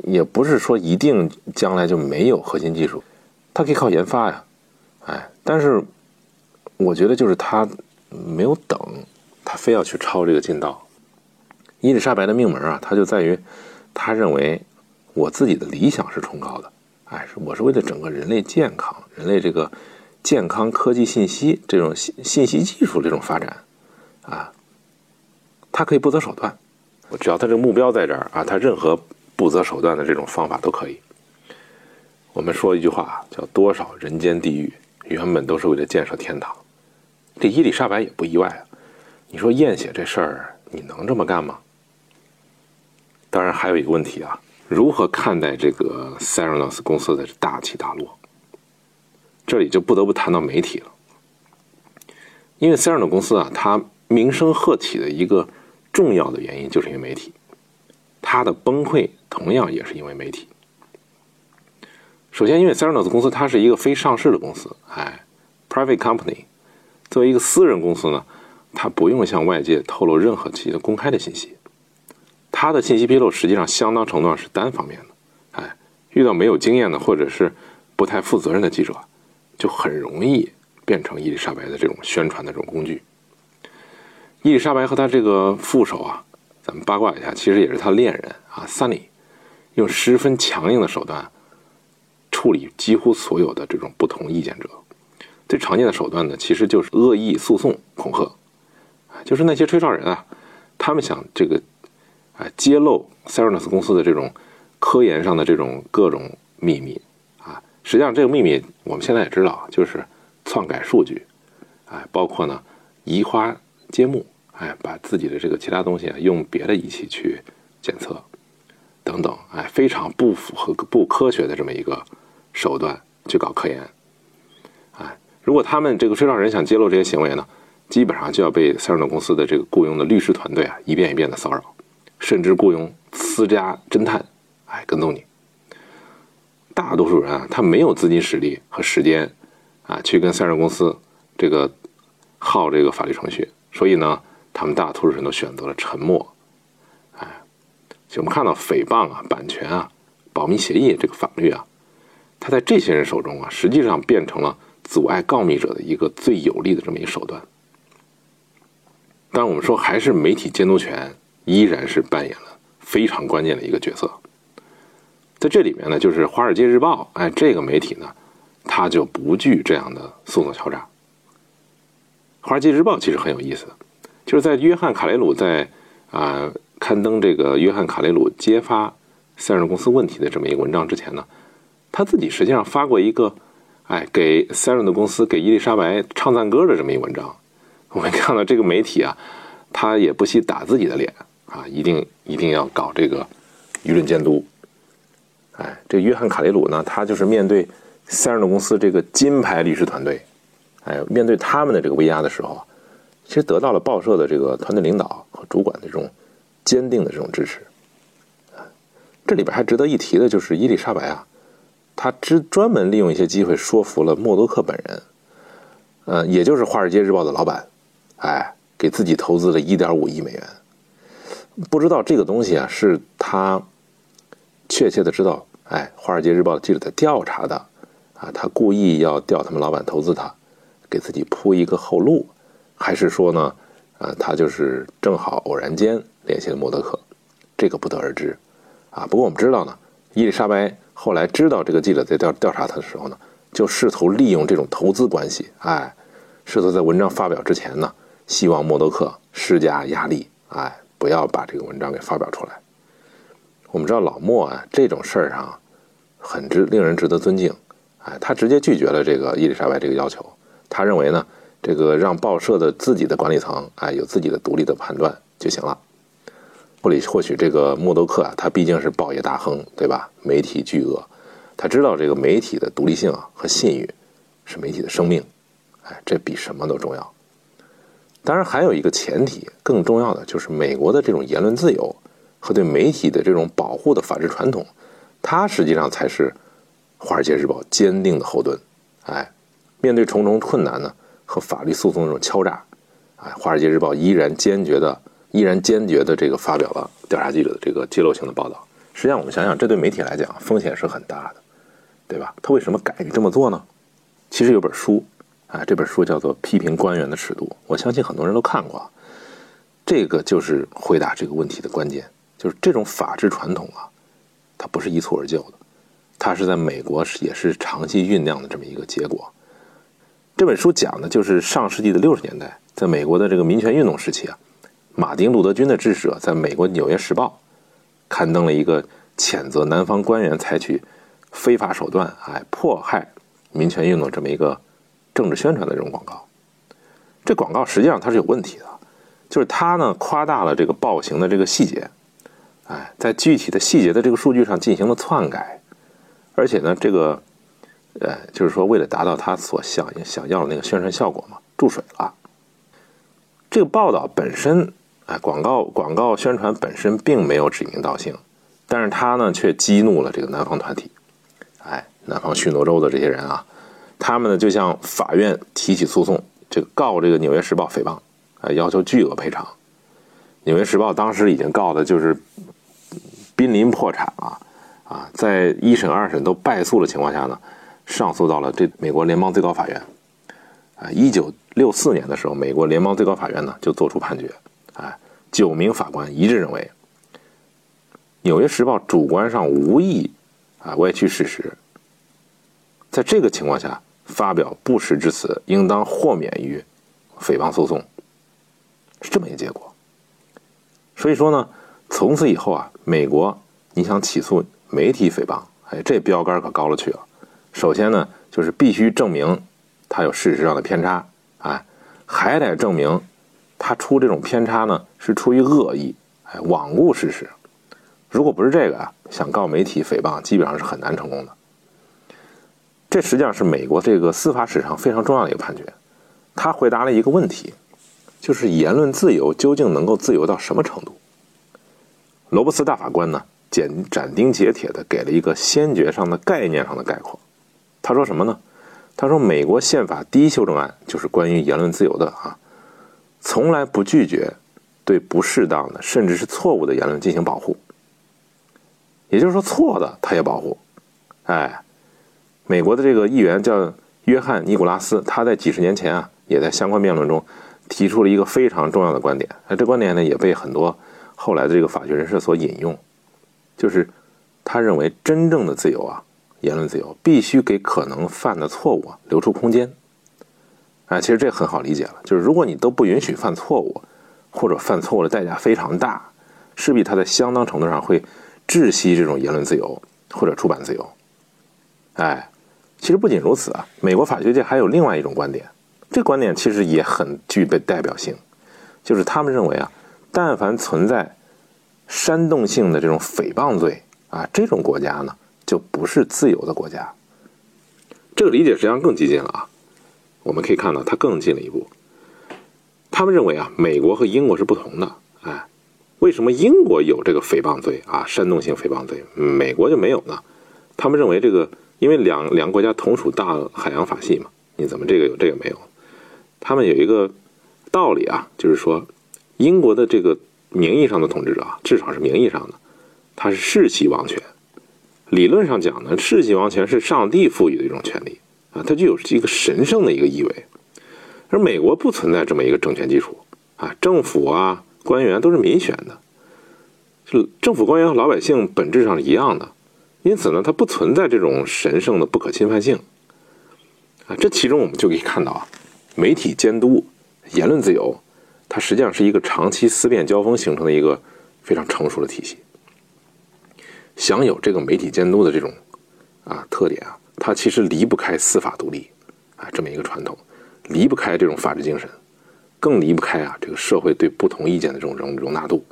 也不是说一定将来就没有核心技术，他可以靠研发呀，哎，但是我觉得就是他没有等，他非要去抄这个近道。伊丽莎白的命门啊，它就在于，他认为我自己的理想是崇高的，哎，我是为了整个人类健康、人类这个健康科技信息这种信信息技术这种发展，啊，他可以不择手段，只要他这个目标在这儿啊，他任何不择手段的这种方法都可以。我们说一句话叫“多少人间地狱，原本都是为了建设天堂”，这伊丽莎白也不意外啊。你说验血这事儿，你能这么干吗？当然还有一个问题啊，如何看待这个 Theranos 公司的大起大落？这里就不得不谈到媒体了，因为 Theranos 公司啊，它名声鹤起的一个重要的原因就是因为媒体，它的崩溃同样也是因为媒体。首先，因为 Theranos 公司它是一个非上市的公司，哎，private company，作为一个私人公司呢，它不用向外界透露任何其的公开的信息。他的信息披露实际上相当程度上是单方面的，哎，遇到没有经验的或者是不太负责任的记者，就很容易变成伊丽莎白的这种宣传的这种工具。伊丽莎白和他这个副手啊，咱们八卦一下，其实也是他恋人啊，Sunny，用十分强硬的手段处理几乎所有的这种不同意见者。最常见的手段呢，其实就是恶意诉讼、恐吓，就是那些吹哨人啊，他们想这个。啊，揭露 Theranos 公司的这种科研上的这种各种秘密啊，实际上这个秘密我们现在也知道，就是篡改数据，哎，包括呢移花接木，哎，把自己的这个其他东西啊用别的仪器去检测，等等，哎，非常不符合、不科学的这么一个手段去搞科研，哎，如果他们这个吹哨人想揭露这些行为呢，基本上就要被塞尔顿公司的这个雇佣的律师团队啊一遍一遍的骚扰，甚至雇佣私家侦探，哎，跟踪你。大多数人啊，他没有资金实力和时间啊，去跟塞尔公司这个耗这个法律程序，所以呢，他们大多数人都选择了沉默。哎，就我们看到诽谤啊、版权啊、保密协议这个法律啊，它在这些人手中啊，实际上变成了阻碍告密者的一个最有力的这么一个手段。但我们说，还是媒体监督权依然是扮演了非常关键的一个角色。在这里面呢，就是《华尔街日报》哎，这个媒体呢，它就不惧这样的诉讼敲诈。《华尔街日报》其实很有意思，就是在约翰·卡雷鲁在啊刊登这个约翰·卡雷鲁揭发塞尔公司问题的这么一个文章之前呢，他自己实际上发过一个哎给塞尔顿公司给伊丽莎白唱赞歌的这么一文章。<laughs> 我们看到这个媒体啊，他也不惜打自己的脸啊，一定一定要搞这个舆论监督。哎，这约翰·卡雷鲁呢，他就是面对塞尔顿公司这个金牌律师团队，哎，面对他们的这个威压的时候，其实得到了报社的这个团队领导和主管的这种坚定的这种支持。这里边还值得一提的就是伊丽莎白啊，她只专门利用一些机会说服了默多克本人，呃，也就是《华尔街日报》的老板。哎，给自己投资了一点五亿美元，不知道这个东西啊，是他确切的知道，哎，《华尔街日报》的记者在调查的，啊，他故意要调他们老板投资他，给自己铺一个后路，还是说呢，啊，他就是正好偶然间联系了默多克，这个不得而知，啊，不过我们知道呢，伊丽莎白后来知道这个记者在调调查他的时候呢，就试图利用这种投资关系，哎，试图在文章发表之前呢。希望默多克施加压力，哎，不要把这个文章给发表出来。我们知道老莫啊，这种事儿上很值令人值得尊敬，哎，他直接拒绝了这个伊丽莎白这个要求。他认为呢，这个让报社的自己的管理层哎有自己的独立的判断就行了。或里或许这个默多克啊，他毕竟是报业大亨，对吧？媒体巨鳄，他知道这个媒体的独立性啊和信誉是媒体的生命，哎，这比什么都重要。当然，还有一个前提，更重要的就是美国的这种言论自由和对媒体的这种保护的法治传统，它实际上才是《华尔街日报》坚定的后盾。哎，面对重重困难呢和法律诉讼这种敲诈，啊，《华尔街日报》依然坚决的、依然坚决的这个发表了调查记者的这个揭露性的报道。实际上，我们想想，这对媒体来讲风险是很大的，对吧？他为什么敢于这么做呢？其实有本书。啊，这本书叫做《批评官员的尺度》，我相信很多人都看过。这个就是回答这个问题的关键，就是这种法治传统啊，它不是一蹴而就的，它是在美国也是长期酝酿的这么一个结果。这本书讲的就是上世纪的六十年代，在美国的这个民权运动时期啊，马丁·路德·金的支持者在美国《纽约时报》刊登了一个谴责南方官员采取非法手段，哎，迫害民权运动这么一个。政治宣传的这种广告，这广告实际上它是有问题的，就是它呢夸大了这个暴行的这个细节，哎，在具体的细节的这个数据上进行了篡改，而且呢，这个呃，就是说为了达到他所想想要的那个宣传效果嘛，注水了。这个报道本身，哎，广告广告宣传本身并没有指名道姓，但是他呢却激怒了这个南方团体，哎，南方许诺州的这些人啊。他们呢就向法院提起诉讼，这个告这个《纽约时报》诽谤，啊，要求巨额赔偿。《纽约时报》当时已经告的就是濒临破产了，啊，在一审、二审都败诉的情况下呢，上诉到了这美国联邦最高法院。啊，一九六四年的时候，美国联邦最高法院呢就作出判决，啊，九名法官一致认为，《纽约时报》主观上无意啊歪曲事实，在这个情况下。发表不实之词，应当豁免于诽谤诉讼，是这么一个结果。所以说呢，从此以后啊，美国你想起诉媒体诽谤，哎，这标杆可高了去了。首先呢，就是必须证明他有事实上的偏差，哎，还得证明他出这种偏差呢是出于恶意，哎，罔顾事实。如果不是这个啊，想告媒体诽谤基本上是很难成功的。这实际上是美国这个司法史上非常重要的一个判决，他回答了一个问题，就是言论自由究竟能够自由到什么程度？罗伯斯大法官呢，简斩钉截铁地给了一个先决上的概念上的概括。他说什么呢？他说，美国宪法第一修正案就是关于言论自由的啊，从来不拒绝对不适当的甚至是错误的言论进行保护。也就是说，错的他也保护。哎，美国的这个议员叫约翰尼古拉斯，他在几十年前啊，也在相关辩论中提出了一个非常重要的观点。哎，这观点呢，也被很多后来的这个法学人士所引用，就是他认为真正的自由啊，言论自由必须给可能犯的错误留出空间。哎，其实这很好理解了，就是如果你都不允许犯错误，或者犯错误的代价非常大，势必他在相当程度上会。窒息这种言论自由或者出版自由，哎，其实不仅如此啊，美国法学界还有另外一种观点，这观点其实也很具备代表性，就是他们认为啊，但凡存在煽动性的这种诽谤罪啊，这种国家呢就不是自由的国家。这个理解实际上更激进了啊，我们可以看到它更进了一步，他们认为啊，美国和英国是不同的，哎。为什么英国有这个诽谤罪啊，煽动性诽谤罪，美国就没有呢？他们认为这个，因为两两个国家同属大海洋法系嘛，你怎么这个有这个没有？他们有一个道理啊，就是说，英国的这个名义上的统治者啊，至少是名义上的，他是世袭王权。理论上讲呢，世袭王权是上帝赋予的一种权利啊，它具有一个神圣的一个意味。而美国不存在这么一个政权基础啊，政府啊。官员都是民选的，就政府官员和老百姓本质上是一样的，因此呢，它不存在这种神圣的不可侵犯性啊。这其中我们就可以看到啊，媒体监督、言论自由，它实际上是一个长期思辨交锋形成的一个非常成熟的体系。享有这个媒体监督的这种啊特点啊，它其实离不开司法独立啊这么一个传统，离不开这种法治精神。更离不开啊，这个社会对不同意见的这种容容纳度，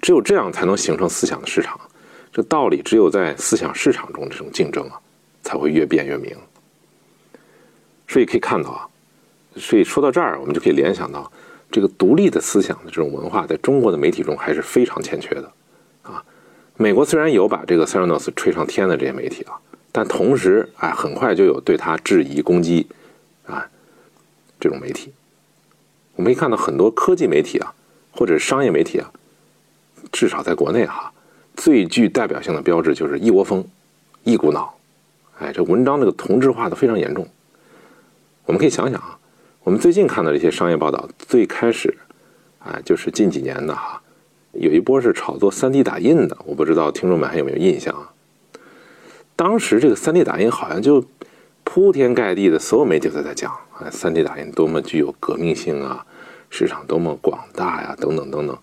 只有这样才能形成思想的市场。这道理只有在思想市场中这种竞争啊，才会越辩越明。所以可以看到啊，所以说到这儿，我们就可以联想到，这个独立的思想的这种文化，在中国的媒体中还是非常欠缺的。美国虽然有把这个 s e r e n o s 吹上天的这些媒体啊，但同时哎，很快就有对他质疑攻击啊这种媒体。我们可以看到很多科技媒体啊，或者商业媒体啊，至少在国内哈，最具代表性的标志就是一窝蜂、一股脑。哎，这文章这个同质化的非常严重。我们可以想想啊，我们最近看到这些商业报道，最开始啊，就是近几年的哈，有一波是炒作 3D 打印的，我不知道听众们还有没有印象啊？当时这个 3D 打印好像就铺天盖地的，所有媒体都在讲。啊，3D 打印多么具有革命性啊，市场多么广大呀，等等等等。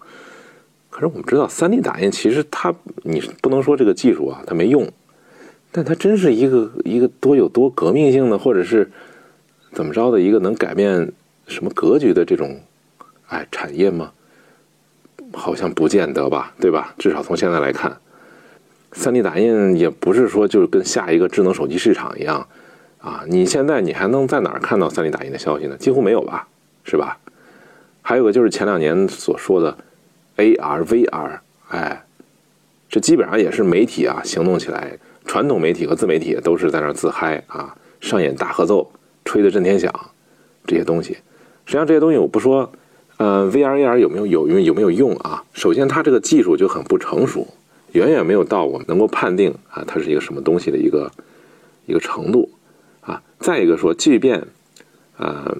可是我们知道，3D 打印其实它，你不能说这个技术啊它没用，但它真是一个一个多有多革命性的，或者是怎么着的一个能改变什么格局的这种哎产业吗？好像不见得吧，对吧？至少从现在来看，3D 打印也不是说就是跟下一个智能手机市场一样。啊，你现在你还能在哪儿看到 3D 打印的消息呢？几乎没有吧，是吧？还有个就是前两年所说的 AR、VR，哎，这基本上也是媒体啊行动起来，传统媒体和自媒体都是在那儿自嗨啊，上演大合奏，吹得震天响，这些东西，实际上这些东西我不说，呃，VR、AR 有没有有用有没有用啊？首先它这个技术就很不成熟，远远没有到我们能够判定啊它是一个什么东西的一个一个程度。啊，再一个说，即便，呃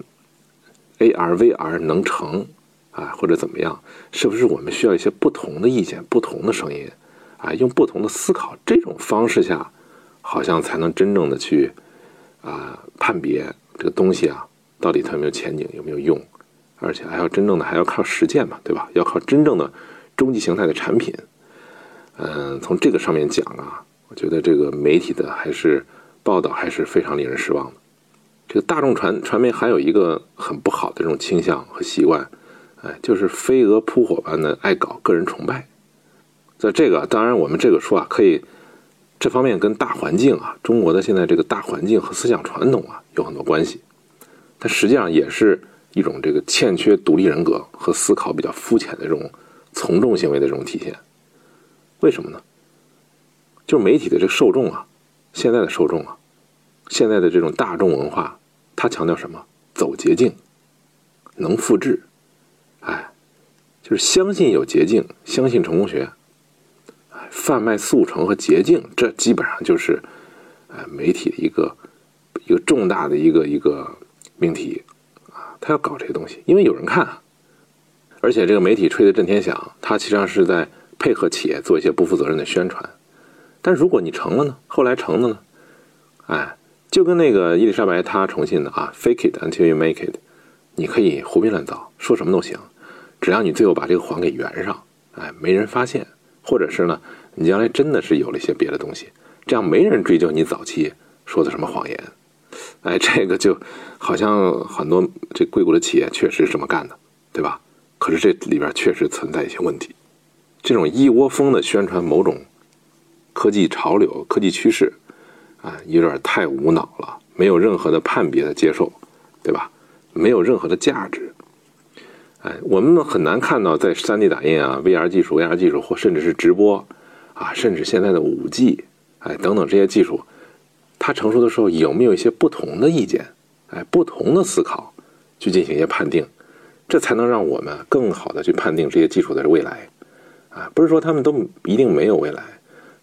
，AR、VR 能成啊，或者怎么样，是不是我们需要一些不同的意见、不同的声音啊，用不同的思考这种方式下，好像才能真正的去啊判别这个东西啊，到底它有没有前景、有没有用，而且还要真正的还要靠实践嘛，对吧？要靠真正的终极形态的产品。嗯，从这个上面讲啊，我觉得这个媒体的还是。报道还是非常令人失望的。这个大众传传媒还有一个很不好的这种倾向和习惯，哎，就是飞蛾扑火般的爱搞个人崇拜。在这个当然我们这个说啊，可以这方面跟大环境啊，中国的现在这个大环境和思想传统啊有很多关系，它实际上也是一种这个欠缺独立人格和思考比较肤浅的这种从众行为的这种体现。为什么呢？就是媒体的这个受众啊，现在的受众啊，现在的这种大众文化，它强调什么？走捷径，能复制，哎，就是相信有捷径，相信成功学，哎，贩卖速成和捷径，这基本上就是，呃，媒体的一个一个重大的一个一个命题，他要搞这些东西，因为有人看啊，而且这个媒体吹得震天响，它实际上是在配合企业做一些不负责任的宣传，但如果你成了呢？后来成了呢？哎。就跟那个伊丽莎白她重信的啊，fake it until you make it，你可以胡编乱造，说什么都行，只要你最后把这个谎给圆上，哎，没人发现，或者是呢，你将来真的是有了一些别的东西，这样没人追究你早期说的什么谎言，哎，这个就好像很多这硅谷的企业确实是这么干的，对吧？可是这里边确实存在一些问题，这种一窝蜂的宣传某种科技潮流、科技趋势。啊，有点太无脑了，没有任何的判别的接受，对吧？没有任何的价值。哎，我们很难看到在 3D 打印啊、VR 技术、AR 技术，或甚至是直播啊，甚至现在的 5G，哎等等这些技术，它成熟的时候有没有一些不同的意见？哎，不同的思考去进行一些判定，这才能让我们更好的去判定这些技术的未来。啊，不是说他们都一定没有未来，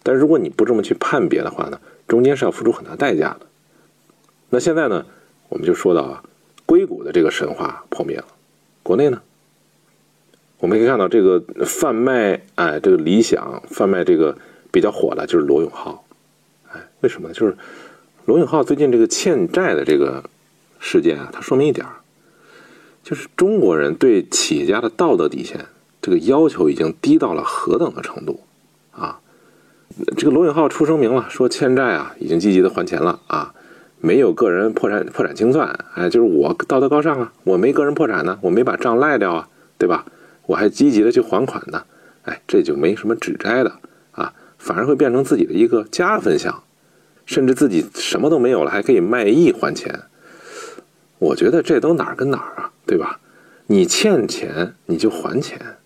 但如果你不这么去判别的话呢？中间是要付出很大代价的。那现在呢，我们就说到啊，硅谷的这个神话破灭了。国内呢，我们可以看到这个贩卖哎，这个理想贩卖这个比较火的就是罗永浩。哎，为什么呢？就是罗永浩最近这个欠债的这个事件啊，它说明一点就是中国人对企业家的道德底线这个要求已经低到了何等的程度啊！这个罗永浩出声明了，说欠债啊，已经积极的还钱了啊，没有个人破产破产清算，哎，就是我道德高尚啊，我没个人破产呢，我没把账赖掉啊，对吧？我还积极的去还款呢，哎，这就没什么指摘的啊，反而会变成自己的一个加分项，甚至自己什么都没有了，还可以卖艺还钱。我觉得这都哪儿跟哪儿啊，对吧？你欠钱你就还钱，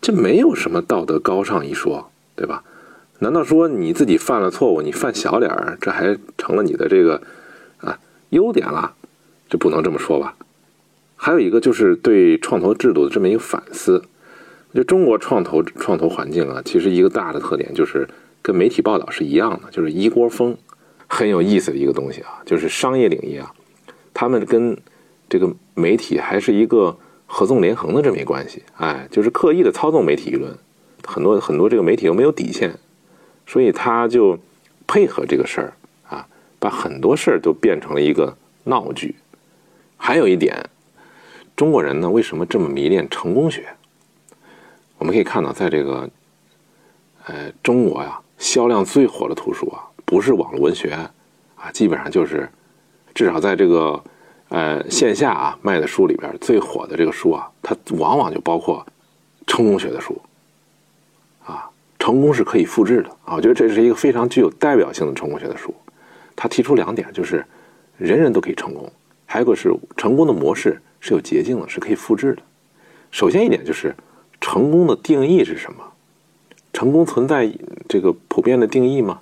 这没有什么道德高尚一说，对吧？难道说你自己犯了错误，你犯小点儿，这还成了你的这个啊优点了？这不能这么说吧？还有一个就是对创投制度的这么一个反思。就中国创投创投环境啊，其实一个大的特点就是跟媒体报道是一样的，就是一锅蜂。很有意思的一个东西啊，就是商业领域啊，他们跟这个媒体还是一个合纵连横的这么一关系。哎，就是刻意的操纵媒体舆论，很多很多这个媒体又没有底线。所以他就配合这个事儿啊，把很多事儿都变成了一个闹剧。还有一点，中国人呢为什么这么迷恋成功学？我们可以看到，在这个呃中国呀，销量最火的图书啊，不是网络文学啊，基本上就是至少在这个呃线下啊卖的书里边最火的这个书啊，它往往就包括成功学的书。啊成功是可以复制的啊！我觉得这是一个非常具有代表性的成功学的书。他提出两点，就是人人都可以成功，还有个是成功的模式是有捷径的，是可以复制的。首先一点就是成功的定义是什么？成功存在这个普遍的定义吗？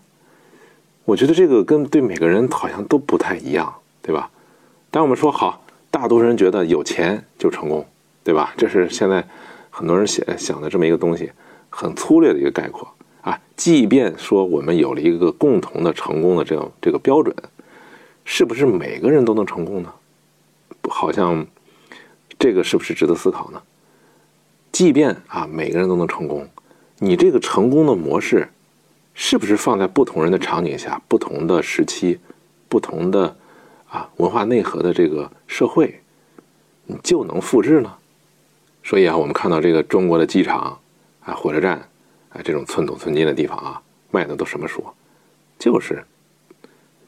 我觉得这个跟对每个人好像都不太一样，对吧？当我们说好，大多数人觉得有钱就成功，对吧？这是现在很多人想想的这么一个东西。很粗略的一个概括啊，即便说我们有了一个共同的成功的这样这个标准，是不是每个人都能成功呢？好像这个是不是值得思考呢？即便啊每个人都能成功，你这个成功的模式是不是放在不同人的场景下、不同的时期、不同的啊文化内核的这个社会，你就能复制呢？所以啊，我们看到这个中国的机场。啊，火车站，啊，这种寸土寸金的地方啊，卖的都什么书？就是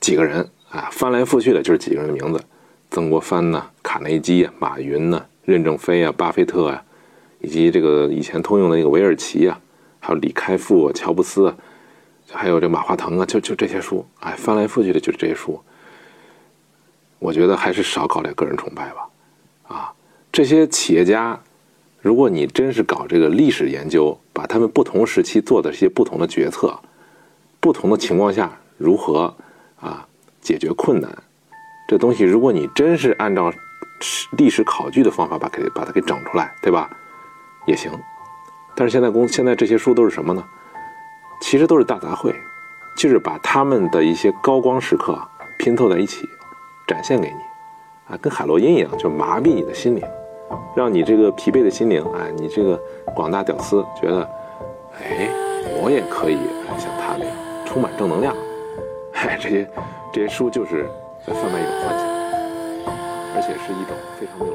几个人啊，翻来覆去的就是几个人的名字：曾国藩呢，卡内基啊，马云呢，任正非啊，巴菲特啊，以及这个以前通用的那个韦尔奇啊，还有李开复、乔布斯，还有这马化腾啊，就就这些书，哎，翻来覆去的就是这些书。我觉得还是少搞点个人崇拜吧，啊，这些企业家，如果你真是搞这个历史研究，把他们不同时期做的这些不同的决策，不同的情况下如何啊解决困难，这东西如果你真是按照历史考据的方法把给把它给整出来，对吧？也行。但是现在公现在这些书都是什么呢？其实都是大杂烩，就是把他们的一些高光时刻拼凑在一起。展现给你，啊，跟海洛因一样，就麻痹你的心灵，让你这个疲惫的心灵，啊，你这个广大屌丝觉得，哎，我也可以像他那样充满正能量，哎，<laughs> 这些这些书就是在贩卖一种幻想，而且是一种非常有